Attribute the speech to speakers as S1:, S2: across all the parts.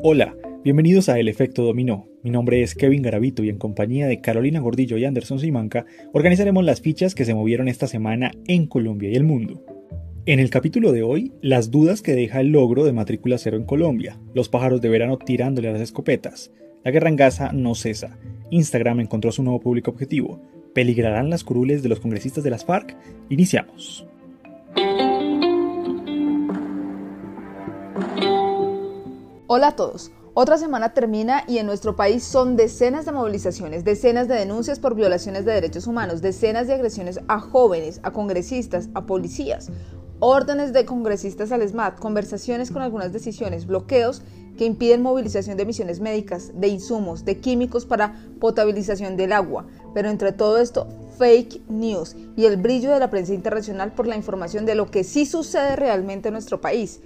S1: Hola, bienvenidos a El Efecto Dominó. Mi nombre es Kevin Garavito y en compañía de Carolina Gordillo y Anderson Simanca organizaremos las fichas que se movieron esta semana en Colombia y el mundo. En el capítulo de hoy, las dudas que deja el logro de matrícula cero en Colombia, los pájaros de verano tirándole a las escopetas, la guerra en Gaza no cesa, Instagram encontró su nuevo público objetivo, peligrarán las curules de los congresistas de las FARC, iniciamos.
S2: Hola a todos. Otra semana termina y en nuestro país son decenas de movilizaciones, decenas de denuncias por violaciones de derechos humanos, decenas de agresiones a jóvenes, a congresistas, a policías, órdenes de congresistas al SMAT, conversaciones con algunas decisiones, bloqueos que impiden movilización de misiones médicas, de insumos, de químicos para potabilización del agua. Pero entre todo esto, fake news y el brillo de la prensa internacional por la información de lo que sí sucede realmente en nuestro país.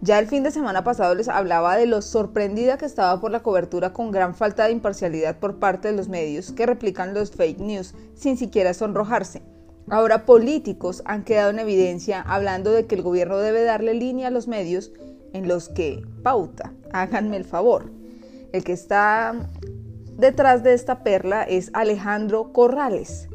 S2: Ya el fin de semana pasado les hablaba de lo sorprendida que estaba por la cobertura con gran falta de imparcialidad por parte de los medios que replican los fake news sin siquiera sonrojarse. Ahora políticos han quedado en evidencia hablando de que el gobierno debe darle línea a los medios en los que pauta. Háganme el favor. El que está detrás de esta perla es Alejandro Corrales.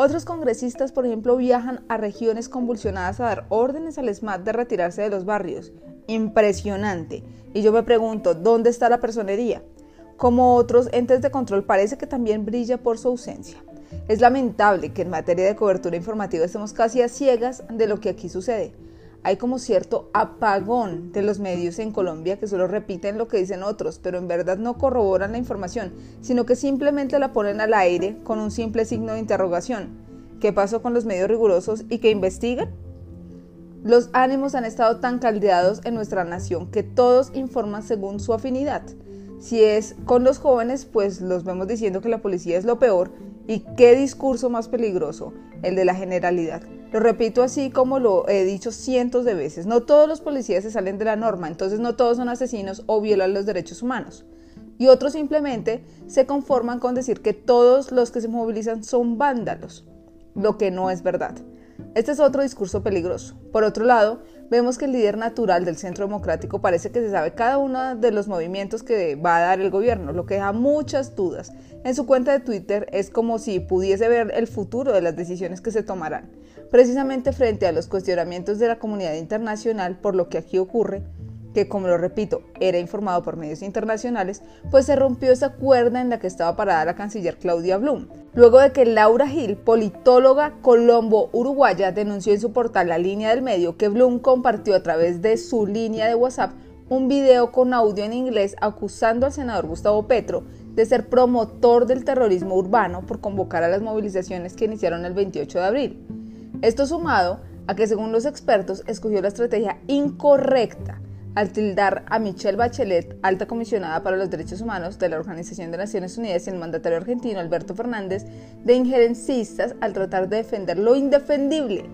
S2: Otros congresistas, por ejemplo, viajan a regiones convulsionadas a dar órdenes al SMAT de retirarse de los barrios impresionante. Y yo me pregunto, ¿dónde está la personería? Como otros entes de control, parece que también brilla por su ausencia. Es lamentable que en materia de cobertura informativa estemos casi a ciegas de lo que aquí sucede. Hay como cierto apagón de los medios en Colombia que solo repiten lo que dicen otros, pero en verdad no corroboran la información, sino que simplemente la ponen al aire con un simple signo de interrogación. ¿Qué pasó con los medios rigurosos y que investigan? Los ánimos han estado tan caldeados en nuestra nación que todos informan según su afinidad. Si es con los jóvenes, pues los vemos diciendo que la policía es lo peor. ¿Y qué discurso más peligroso? El de la generalidad. Lo repito así como lo he dicho cientos de veces. No todos los policías se salen de la norma, entonces no todos son asesinos o violan los derechos humanos. Y otros simplemente se conforman con decir que todos los que se movilizan son vándalos, lo que no es verdad. Este es otro discurso peligroso. Por otro lado, vemos que el líder natural del Centro Democrático parece que se sabe cada uno de los movimientos que va a dar el gobierno, lo que deja muchas dudas. En su cuenta de Twitter es como si pudiese ver el futuro de las decisiones que se tomarán. Precisamente frente a los cuestionamientos de la comunidad internacional por lo que aquí ocurre, que como lo repito, era informado por medios internacionales, pues se rompió esa cuerda en la que estaba parada la canciller Claudia Blum, luego de que Laura Gil, politóloga colombo-uruguaya, denunció en su portal La Línea del Medio que Blum compartió a través de su línea de WhatsApp un video con audio en inglés acusando al senador Gustavo Petro de ser promotor del terrorismo urbano por convocar a las movilizaciones que iniciaron el 28 de abril. Esto sumado a que según los expertos escogió la estrategia incorrecta al tildar a Michelle Bachelet, alta comisionada para los derechos humanos de la Organización de Naciones Unidas y el mandatario argentino Alberto Fernández, de injerencistas al tratar de defender lo indefendible.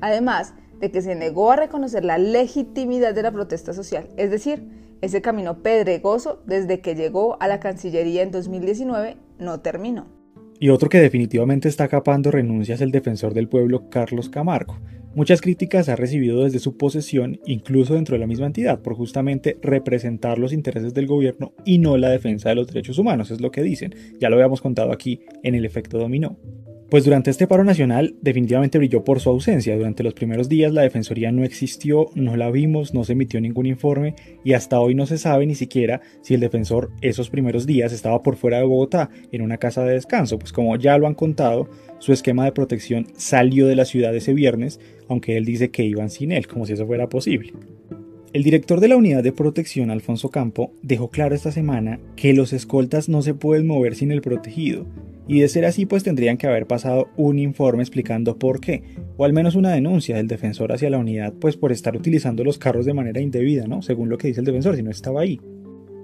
S2: Además de que se negó a reconocer la legitimidad de la protesta social, es decir, ese camino pedregoso desde que llegó a la Cancillería en 2019 no terminó.
S1: Y otro que definitivamente está capando renuncias el defensor del pueblo Carlos Camargo, Muchas críticas ha recibido desde su posesión, incluso dentro de la misma entidad, por justamente representar los intereses del gobierno y no la defensa de los derechos humanos, es lo que dicen. Ya lo habíamos contado aquí en el efecto dominó. Pues durante este paro nacional definitivamente brilló por su ausencia. Durante los primeros días la Defensoría no existió, no la vimos, no se emitió ningún informe y hasta hoy no se sabe ni siquiera si el defensor esos primeros días estaba por fuera de Bogotá en una casa de descanso. Pues como ya lo han contado, su esquema de protección salió de la ciudad ese viernes, aunque él dice que iban sin él, como si eso fuera posible. El director de la unidad de protección, Alfonso Campo, dejó claro esta semana que los escoltas no se pueden mover sin el protegido y de ser así, pues tendrían que haber pasado un informe explicando por qué, o al menos una denuncia del defensor hacia la unidad, pues por estar utilizando los carros de manera indebida, ¿no? Según lo que dice el defensor, si no estaba ahí.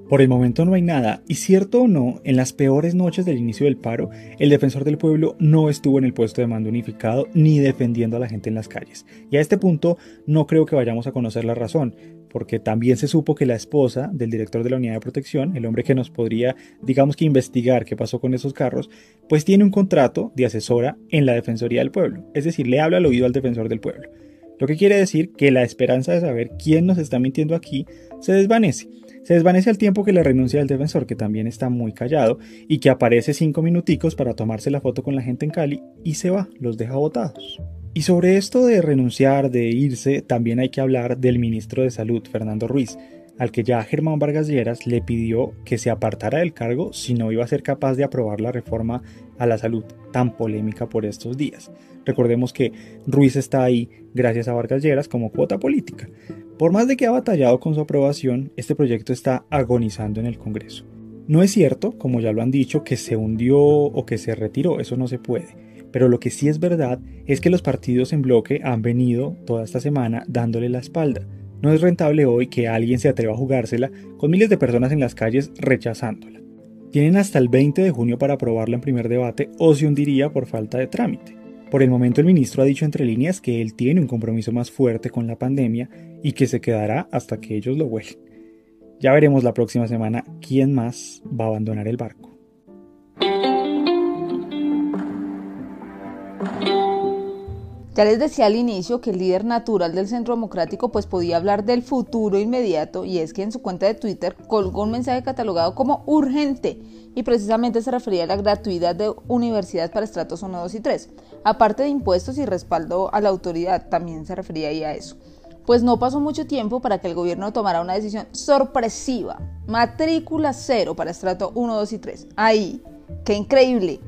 S1: Por el momento no hay nada, y cierto o no, en las peores noches del inicio del paro, el defensor del pueblo no estuvo en el puesto de mando unificado ni defendiendo a la gente en las calles. Y a este punto no creo que vayamos a conocer la razón, porque también se supo que la esposa del director de la unidad de protección, el hombre que nos podría, digamos que investigar qué pasó con esos carros, pues tiene un contrato de asesora en la Defensoría del Pueblo, es decir, le habla al oído al defensor del pueblo. Lo que quiere decir que la esperanza de saber quién nos está mintiendo aquí se desvanece. Se desvanece al tiempo que la renuncia del defensor, que también está muy callado, y que aparece cinco minuticos para tomarse la foto con la gente en Cali y se va, los deja votados. Y sobre esto de renunciar, de irse, también hay que hablar del ministro de Salud, Fernando Ruiz, al que ya Germán Vargas Lleras le pidió que se apartara del cargo si no iba a ser capaz de aprobar la reforma a la salud tan polémica por estos días. Recordemos que Ruiz está ahí gracias a Vargas Lleras como cuota política. Por más de que ha batallado con su aprobación, este proyecto está agonizando en el Congreso. No es cierto, como ya lo han dicho, que se hundió o que se retiró, eso no se puede. Pero lo que sí es verdad es que los partidos en bloque han venido toda esta semana dándole la espalda. No es rentable hoy que alguien se atreva a jugársela con miles de personas en las calles rechazándola. Tienen hasta el 20 de junio para aprobarla en primer debate o se hundiría por falta de trámite. Por el momento el ministro ha dicho entre líneas que él tiene un compromiso más fuerte con la pandemia y que se quedará hasta que ellos lo huelen. Ya veremos la próxima semana quién más va a abandonar el barco.
S2: Ya les decía al inicio que el líder natural del Centro Democrático pues podía hablar del futuro inmediato y es que en su cuenta de Twitter colgó un mensaje catalogado como urgente y precisamente se refería a la gratuidad de universidad para estratos 1, 2 y 3. Aparte de impuestos y respaldo a la autoridad, también se refería ahí a eso. Pues no pasó mucho tiempo para que el gobierno tomara una decisión sorpresiva. Matrícula cero para estrato 1, 2 y 3. Ahí, qué increíble.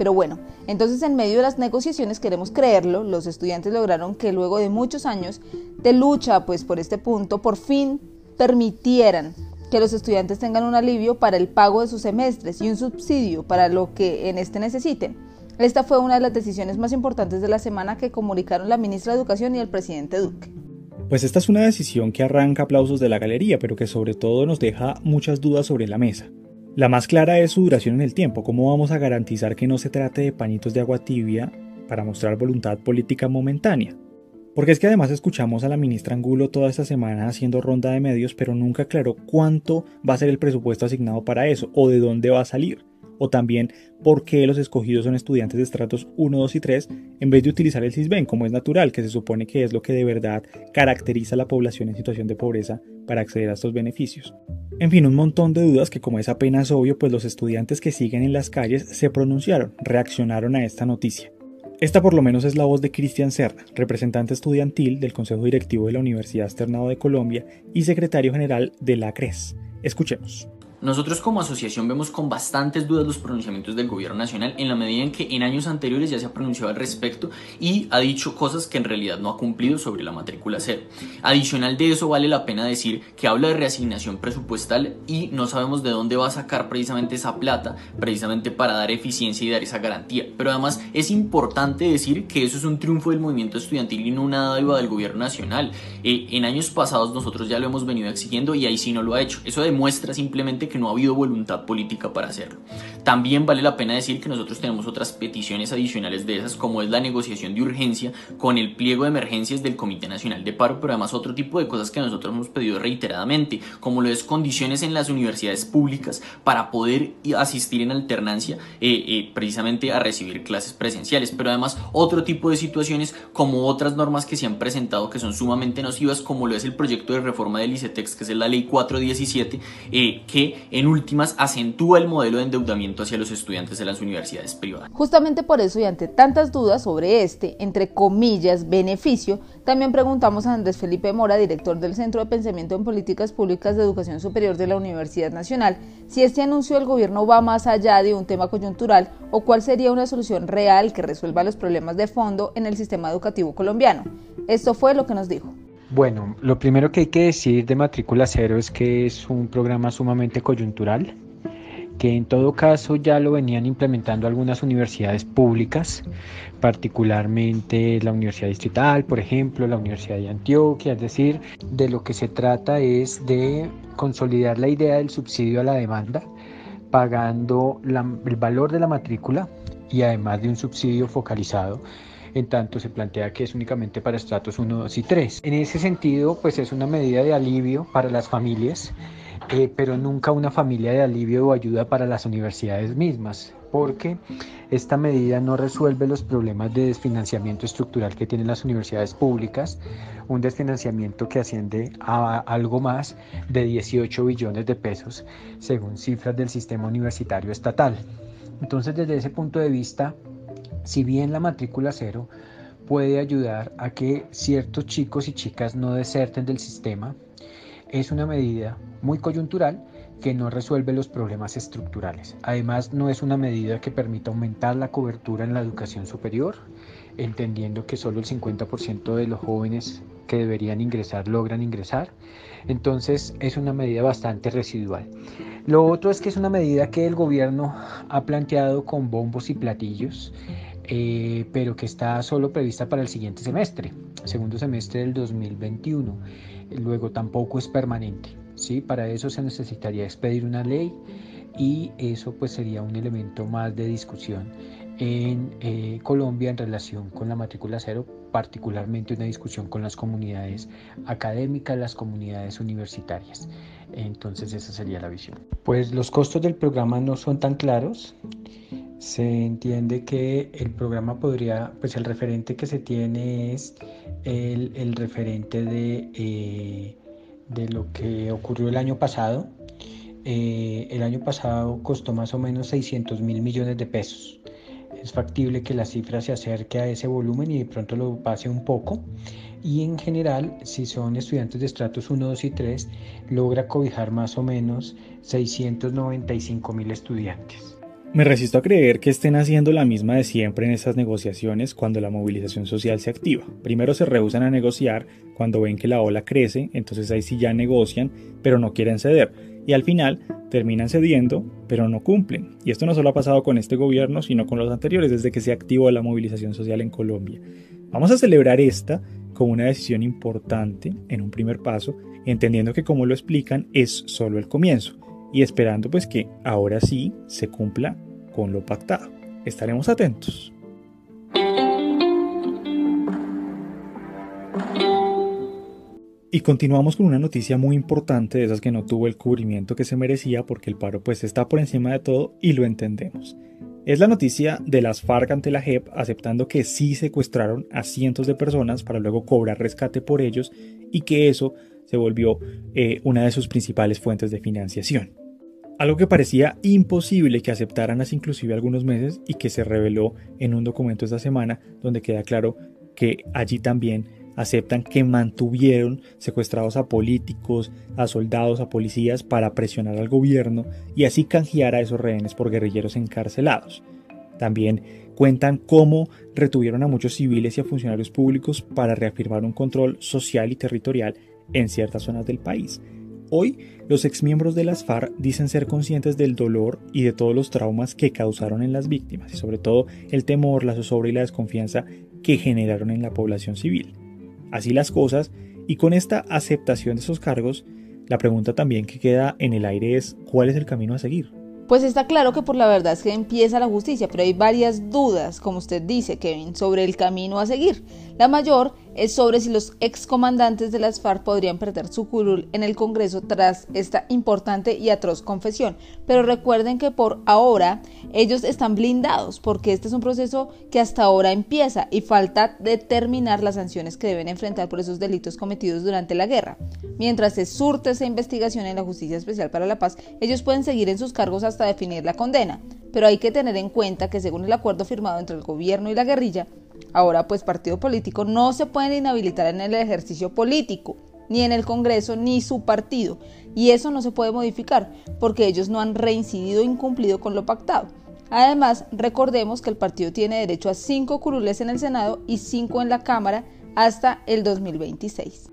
S2: Pero bueno, entonces en medio de las negociaciones, queremos creerlo, los estudiantes lograron que luego de muchos años de lucha pues por este punto, por fin permitieran que los estudiantes tengan un alivio para el pago de sus semestres y un subsidio para lo que en este necesiten. Esta fue una de las decisiones más importantes de la semana que comunicaron la ministra de Educación y el presidente Duque.
S1: Pues esta es una decisión que arranca aplausos de la galería, pero que sobre todo nos deja muchas dudas sobre la mesa. La más clara es su duración en el tiempo. ¿Cómo vamos a garantizar que no se trate de pañitos de agua tibia para mostrar voluntad política momentánea? Porque es que además escuchamos a la ministra Angulo toda esta semana haciendo ronda de medios, pero nunca aclaró cuánto va a ser el presupuesto asignado para eso o de dónde va a salir. O también por qué los escogidos son estudiantes de estratos 1, 2 y 3 en vez de utilizar el CISBEN como es natural, que se supone que es lo que de verdad caracteriza a la población en situación de pobreza para acceder a estos beneficios. En fin, un montón de dudas que como es apenas obvio, pues los estudiantes que siguen en las calles se pronunciaron, reaccionaron a esta noticia. Esta por lo menos es la voz de Cristian Serra, representante estudiantil del Consejo Directivo de la Universidad Externado de Colombia y secretario general de la CRES. Escuchemos.
S3: Nosotros como asociación vemos con bastantes dudas los pronunciamientos del gobierno nacional en la medida en que en años anteriores ya se ha pronunciado al respecto y ha dicho cosas que en realidad no ha cumplido sobre la matrícula cero. Adicional de eso vale la pena decir que habla de reasignación presupuestal y no sabemos de dónde va a sacar precisamente esa plata precisamente para dar eficiencia y dar esa garantía. Pero además es importante decir que eso es un triunfo del movimiento estudiantil y no una dádiva del gobierno nacional. Eh, en años pasados nosotros ya lo hemos venido exigiendo y ahí sí no lo ha hecho. Eso demuestra simplemente que no ha habido voluntad política para hacerlo. También vale la pena decir que nosotros tenemos otras peticiones adicionales de esas, como es la negociación de urgencia con el pliego de emergencias del Comité Nacional de Paro, pero además otro tipo de cosas que nosotros hemos pedido reiteradamente, como lo es condiciones en las universidades públicas para poder asistir en alternancia eh, eh, precisamente a recibir clases presenciales, pero además otro tipo de situaciones como otras normas que se han presentado que son sumamente nocivas, como lo es el proyecto de reforma del ICETEX, que es la ley 417, eh, que en últimas acentúa el modelo de endeudamiento hacia los estudiantes de las universidades privadas.
S2: Justamente por eso y ante tantas dudas sobre este, entre comillas, beneficio, también preguntamos a Andrés Felipe Mora, director del Centro de Pensamiento en Políticas Públicas de Educación Superior de la Universidad Nacional, si este anuncio del gobierno va más allá de un tema coyuntural o cuál sería una solución real que resuelva los problemas de fondo en el sistema educativo colombiano. Esto fue lo que nos dijo.
S4: Bueno, lo primero que hay que decir de matrícula cero es que es un programa sumamente coyuntural, que en todo caso ya lo venían implementando algunas universidades públicas, particularmente la Universidad Distrital, por ejemplo, la Universidad de Antioquia, es decir, de lo que se trata es de consolidar la idea del subsidio a la demanda, pagando el valor de la matrícula y además de un subsidio focalizado en tanto se plantea que es únicamente para estratos 1, 2 y 3. En ese sentido, pues es una medida de alivio para las familias, eh, pero nunca una familia de alivio o ayuda para las universidades mismas. porque esta medida no resuelve los problemas de desfinanciamiento estructural que tienen las universidades públicas, un desfinanciamiento que asciende a algo más de 18 billones de pesos, según cifras del sistema universitario estatal. Entonces, desde ese punto de vista, si bien la matrícula cero puede ayudar a que ciertos chicos y chicas no deserten del sistema, es una medida muy coyuntural que no resuelve los problemas estructurales. Además, no es una medida que permita aumentar la cobertura en la educación superior, entendiendo que solo el 50% de los jóvenes que deberían ingresar logran ingresar. Entonces, es una medida bastante residual. Lo otro es que es una medida que el gobierno ha planteado con bombos y platillos. Eh, pero que está solo prevista para el siguiente semestre, segundo semestre del 2021. Luego tampoco es permanente. ¿sí? Para eso se necesitaría expedir una ley y eso pues sería un elemento más de discusión en eh, Colombia en relación con la matrícula cero, particularmente una discusión con las comunidades académicas, las comunidades universitarias. Entonces esa sería la visión. Pues los costos del programa no son tan claros. Se entiende que el programa podría, pues el referente que se tiene es el, el referente de eh, de lo que ocurrió el año pasado. Eh, el año pasado costó más o menos 600 mil millones de pesos. Es factible que la cifra se acerque a ese volumen y de pronto lo pase un poco. Y en general, si son estudiantes de estratos 1, 2 y 3, logra cobijar más o menos 695 mil estudiantes.
S1: Me resisto a creer que estén haciendo la misma de siempre en estas negociaciones cuando la movilización social se activa. Primero se rehusan a negociar cuando ven que la ola crece, entonces ahí sí ya negocian, pero no quieren ceder. Y al final terminan cediendo, pero no cumplen. Y esto no solo ha pasado con este gobierno, sino con los anteriores, desde que se activó la movilización social en Colombia. Vamos a celebrar esta como una decisión importante en un primer paso, entendiendo que como lo explican es solo el comienzo y esperando pues que ahora sí se cumpla con lo pactado. Estaremos atentos. Y continuamos con una noticia muy importante de esas que no tuvo el cubrimiento que se merecía porque el paro pues está por encima de todo y lo entendemos. Es la noticia de las FARC ante la JEP aceptando que sí secuestraron a cientos de personas para luego cobrar rescate por ellos y que eso se volvió eh, una de sus principales fuentes de financiación. Algo que parecía imposible que aceptaran hace inclusive algunos meses y que se reveló en un documento esta semana donde queda claro que allí también aceptan que mantuvieron secuestrados a políticos, a soldados, a policías para presionar al gobierno y así canjear a esos rehenes por guerrilleros encarcelados. También cuentan cómo retuvieron a muchos civiles y a funcionarios públicos para reafirmar un control social y territorial en ciertas zonas del país. Hoy, los exmiembros de las FARC dicen ser conscientes del dolor y de todos los traumas que causaron en las víctimas y sobre todo el temor, la zozobra y la desconfianza que generaron en la población civil. Así las cosas, y con esta aceptación de esos cargos, la pregunta también que queda en el aire es ¿cuál es el camino a seguir?
S2: Pues está claro que por la verdad es que empieza la justicia, pero hay varias dudas, como usted dice, Kevin, sobre el camino a seguir. La mayor es sobre si los excomandantes de las FARC podrían perder su curul en el Congreso tras esta importante y atroz confesión. Pero recuerden que por ahora ellos están blindados porque este es un proceso que hasta ahora empieza y falta determinar las sanciones que deben enfrentar por esos delitos cometidos durante la guerra. Mientras se surte esa investigación en la Justicia Especial para la Paz, ellos pueden seguir en sus cargos hasta definir la condena. Pero hay que tener en cuenta que según el acuerdo firmado entre el gobierno y la guerrilla, Ahora, pues partido político no se pueden inhabilitar en el ejercicio político, ni en el Congreso, ni su partido. Y eso no se puede modificar, porque ellos no han reincidido o incumplido con lo pactado. Además, recordemos que el partido tiene derecho a cinco curules en el Senado y cinco en la Cámara hasta el 2026.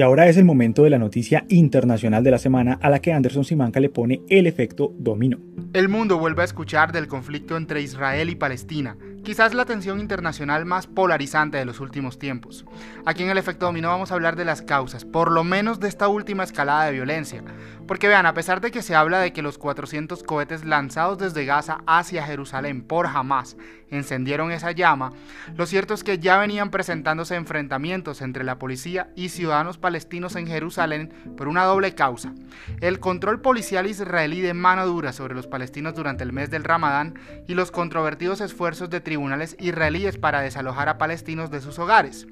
S1: Y ahora es el momento de la noticia internacional de la semana a la que Anderson Simanca le pone el efecto dominó.
S5: El mundo vuelve a escuchar del conflicto entre Israel y Palestina, quizás la tensión internacional más polarizante de los últimos tiempos. Aquí en el efecto dominó vamos a hablar de las causas, por lo menos de esta última escalada de violencia. Porque vean, a pesar de que se habla de que los 400 cohetes lanzados desde Gaza hacia Jerusalén por Hamas encendieron esa llama, lo cierto es que ya venían presentándose enfrentamientos entre la policía y ciudadanos palestinos en Jerusalén por una doble causa. El control policial israelí de mano dura sobre los palestinos durante el mes del Ramadán y los controvertidos esfuerzos de tribunales israelíes para desalojar a palestinos de sus hogares.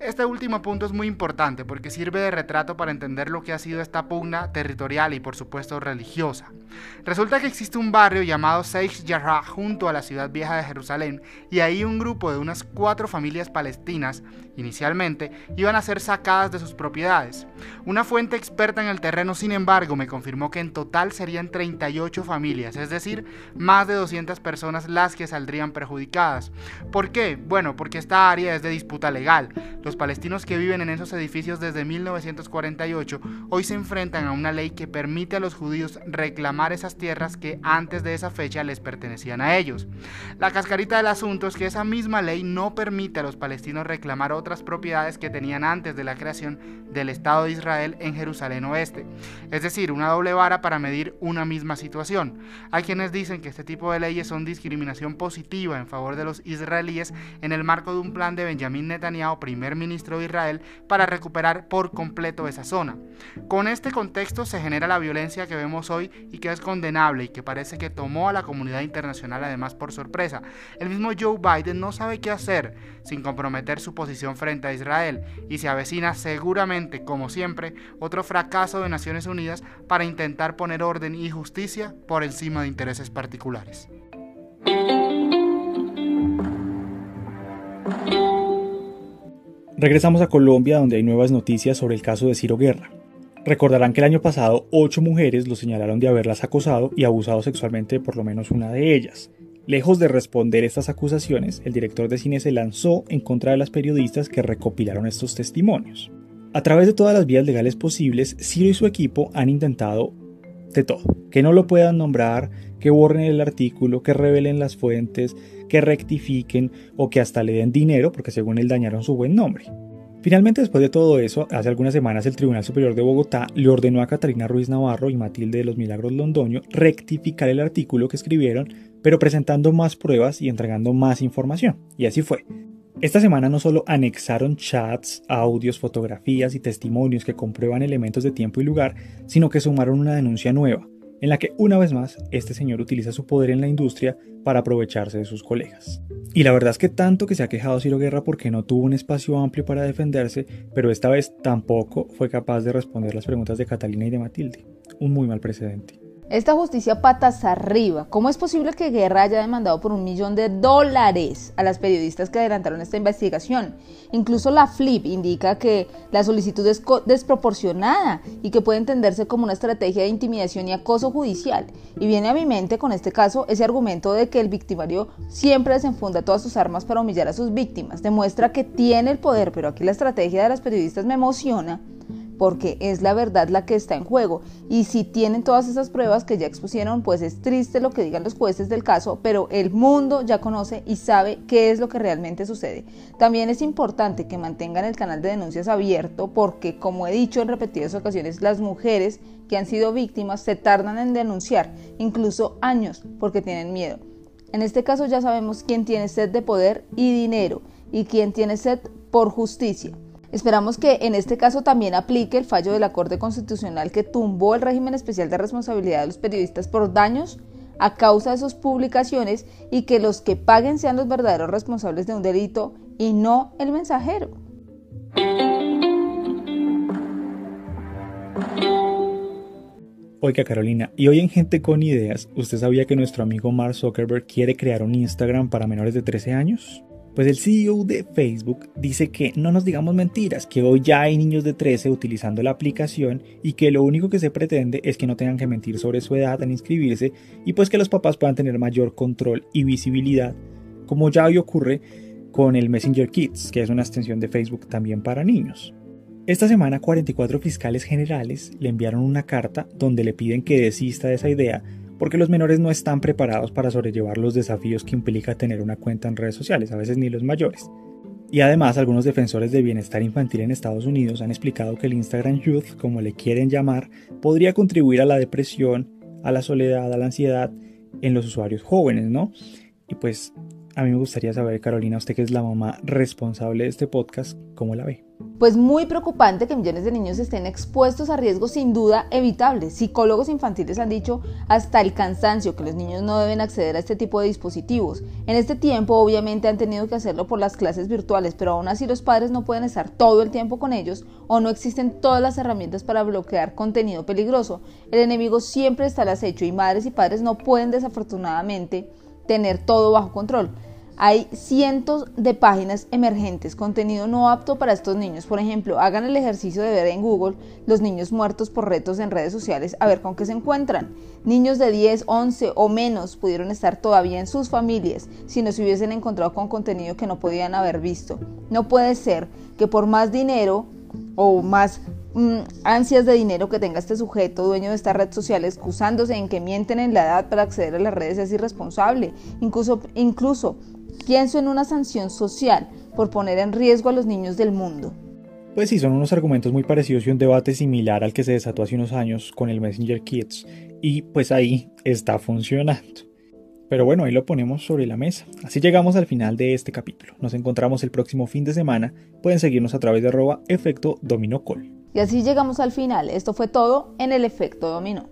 S5: Este último punto es muy importante porque sirve de retrato para entender lo que ha sido esta pugna territorial y por supuesto religiosa. Resulta que existe un barrio llamado Sheikh Jarrah junto a la ciudad vieja de Jerusalén y ahí un grupo de unas cuatro familias palestinas, inicialmente, iban a ser sacadas de sus propiedades. Una fuente experta en el terreno, sin embargo, me confirmó que en total serían 38 familias, es decir, más de 200 personas las que saldrían perjudicadas. ¿Por qué? Bueno, porque esta área es de disputa legal. Palestinos que viven en esos edificios desde 1948 hoy se enfrentan a una ley que permite a los judíos reclamar esas tierras que antes de esa fecha les pertenecían a ellos. La cascarita del asunto es que esa misma ley no permite a los palestinos reclamar otras propiedades que tenían antes de la creación del Estado de Israel en Jerusalén Oeste. Es decir, una doble vara para medir una misma situación. Hay quienes dicen que este tipo de leyes son discriminación positiva en favor de los israelíes en el marco de un plan de Benjamín Netanyahu, primer ministro de Israel para recuperar por completo esa zona. Con este contexto se genera la violencia que vemos hoy y que es condenable y que parece que tomó a la comunidad internacional además por sorpresa. El mismo Joe Biden no sabe qué hacer sin comprometer su posición frente a Israel y se avecina seguramente, como siempre, otro fracaso de Naciones Unidas para intentar poner orden y justicia por encima de intereses particulares.
S1: Regresamos a Colombia donde hay nuevas noticias sobre el caso de Ciro Guerra. Recordarán que el año pasado ocho mujeres lo señalaron de haberlas acosado y abusado sexualmente por lo menos una de ellas. Lejos de responder estas acusaciones, el director de cine se lanzó en contra de las periodistas que recopilaron estos testimonios. A través de todas las vías legales posibles, Ciro y su equipo han intentado de todo. Que no lo puedan nombrar, que borren el artículo, que revelen las fuentes, que rectifiquen o que hasta le den dinero porque según él dañaron su buen nombre. Finalmente, después de todo eso, hace algunas semanas el Tribunal Superior de Bogotá le ordenó a Catalina Ruiz Navarro y Matilde de los Milagros Londoño rectificar el artículo que escribieron, pero presentando más pruebas y entregando más información. Y así fue. Esta semana no solo anexaron chats, audios, fotografías y testimonios que comprueban elementos de tiempo y lugar, sino que sumaron una denuncia nueva, en la que una vez más este señor utiliza su poder en la industria para aprovecharse de sus colegas. Y la verdad es que tanto que se ha quejado Ciro Guerra porque no tuvo un espacio amplio para defenderse, pero esta vez tampoco fue capaz de responder las preguntas de Catalina y de Matilde. Un muy mal precedente.
S2: Esta justicia patas arriba. ¿Cómo es posible que Guerra haya demandado por un millón de dólares a las periodistas que adelantaron esta investigación? Incluso la FLIP indica que la solicitud es desproporcionada y que puede entenderse como una estrategia de intimidación y acoso judicial. Y viene a mi mente con este caso ese argumento de que el victimario siempre desenfunda todas sus armas para humillar a sus víctimas. Demuestra que tiene el poder, pero aquí la estrategia de las periodistas me emociona porque es la verdad la que está en juego. Y si tienen todas esas pruebas que ya expusieron, pues es triste lo que digan los jueces del caso, pero el mundo ya conoce y sabe qué es lo que realmente sucede. También es importante que mantengan el canal de denuncias abierto porque, como he dicho en repetidas ocasiones, las mujeres que han sido víctimas se tardan en denunciar, incluso años, porque tienen miedo. En este caso ya sabemos quién tiene sed de poder y dinero y quién tiene sed por justicia. Esperamos que en este caso también aplique el fallo de la Corte Constitucional que tumbó el régimen especial de responsabilidad de los periodistas por daños a causa de sus publicaciones y que los que paguen sean los verdaderos responsables de un delito y no el mensajero.
S1: Oiga Carolina, y hoy en Gente con Ideas, ¿usted sabía que nuestro amigo Mark Zuckerberg quiere crear un Instagram para menores de 13 años? Pues el CEO de Facebook dice que no nos digamos mentiras, que hoy ya hay niños de 13 utilizando la aplicación y que lo único que se pretende es que no tengan que mentir sobre su edad al inscribirse y pues que los papás puedan tener mayor control y visibilidad, como ya hoy ocurre con el Messenger Kids, que es una extensión de Facebook también para niños. Esta semana 44 fiscales generales le enviaron una carta donde le piden que desista de esa idea porque los menores no están preparados para sobrellevar los desafíos que implica tener una cuenta en redes sociales, a veces ni los mayores. Y además, algunos defensores de bienestar infantil en Estados Unidos han explicado que el Instagram Youth, como le quieren llamar, podría contribuir a la depresión, a la soledad, a la ansiedad en los usuarios jóvenes, ¿no? Y pues a mí me gustaría saber, Carolina, usted que es la mamá responsable de este podcast, ¿cómo la ve?
S2: Pues muy preocupante que millones de niños estén expuestos a riesgos sin duda evitables. Psicólogos infantiles han dicho hasta el cansancio que los niños no deben acceder a este tipo de dispositivos. En este tiempo obviamente han tenido que hacerlo por las clases virtuales, pero aún así los padres no pueden estar todo el tiempo con ellos o no existen todas las herramientas para bloquear contenido peligroso. El enemigo siempre está al acecho y madres y padres no pueden desafortunadamente tener todo bajo control. Hay cientos de páginas emergentes, contenido no apto para estos niños. Por ejemplo, hagan el ejercicio de ver en Google los niños muertos por retos en redes sociales a ver con qué se encuentran. Niños de 10, 11 o menos pudieron estar todavía en sus familias si no se hubiesen encontrado con contenido que no podían haber visto. No puede ser que por más dinero o más Mm, ansias de dinero que tenga este sujeto, dueño de esta red social, excusándose en que mienten en la edad para acceder a las redes es irresponsable. Incluso, incluso pienso en una sanción social por poner en riesgo a los niños del mundo.
S1: Pues sí, son unos argumentos muy parecidos y un debate similar al que se desató hace unos años con el Messenger Kids. Y pues ahí está funcionando. Pero bueno, ahí lo ponemos sobre la mesa. Así llegamos al final de este capítulo. Nos encontramos el próximo fin de semana. Pueden seguirnos a través de arroba efecto dominó
S2: y así llegamos al final. Esto fue todo en el efecto dominó.